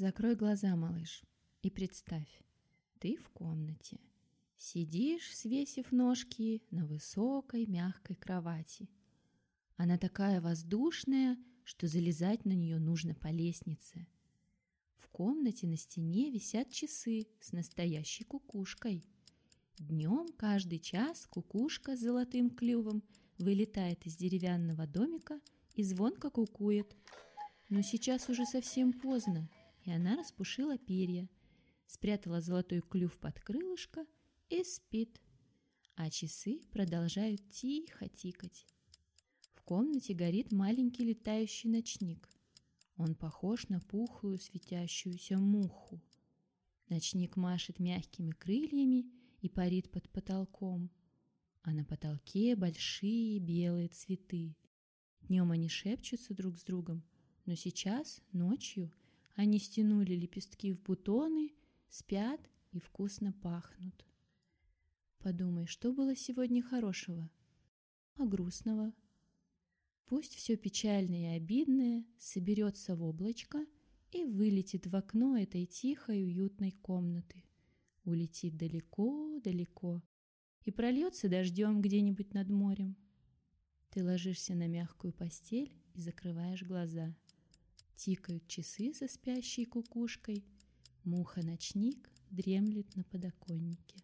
Закрой глаза, малыш, и представь, ты в комнате. Сидишь, свесив ножки на высокой мягкой кровати. Она такая воздушная, что залезать на нее нужно по лестнице. В комнате на стене висят часы с настоящей кукушкой. Днем каждый час кукушка с золотым клювом вылетает из деревянного домика и звонко кукует. Но сейчас уже совсем поздно, и она распушила перья, спрятала золотой клюв под крылышко и спит. А часы продолжают тихо тикать. В комнате горит маленький летающий ночник. Он похож на пухлую светящуюся муху. Ночник машет мягкими крыльями и парит под потолком. А на потолке большие белые цветы. Днем они шепчутся друг с другом, но сейчас, ночью, они стянули лепестки в бутоны, спят и вкусно пахнут. Подумай, что было сегодня хорошего, а грустного? Пусть все печальное и обидное соберется в облачко и вылетит в окно этой тихой уютной комнаты. Улетит далеко-далеко и прольется дождем где-нибудь над морем. Ты ложишься на мягкую постель и закрываешь глаза. Тикают часы со спящей кукушкой. Муха-ночник дремлет на подоконнике.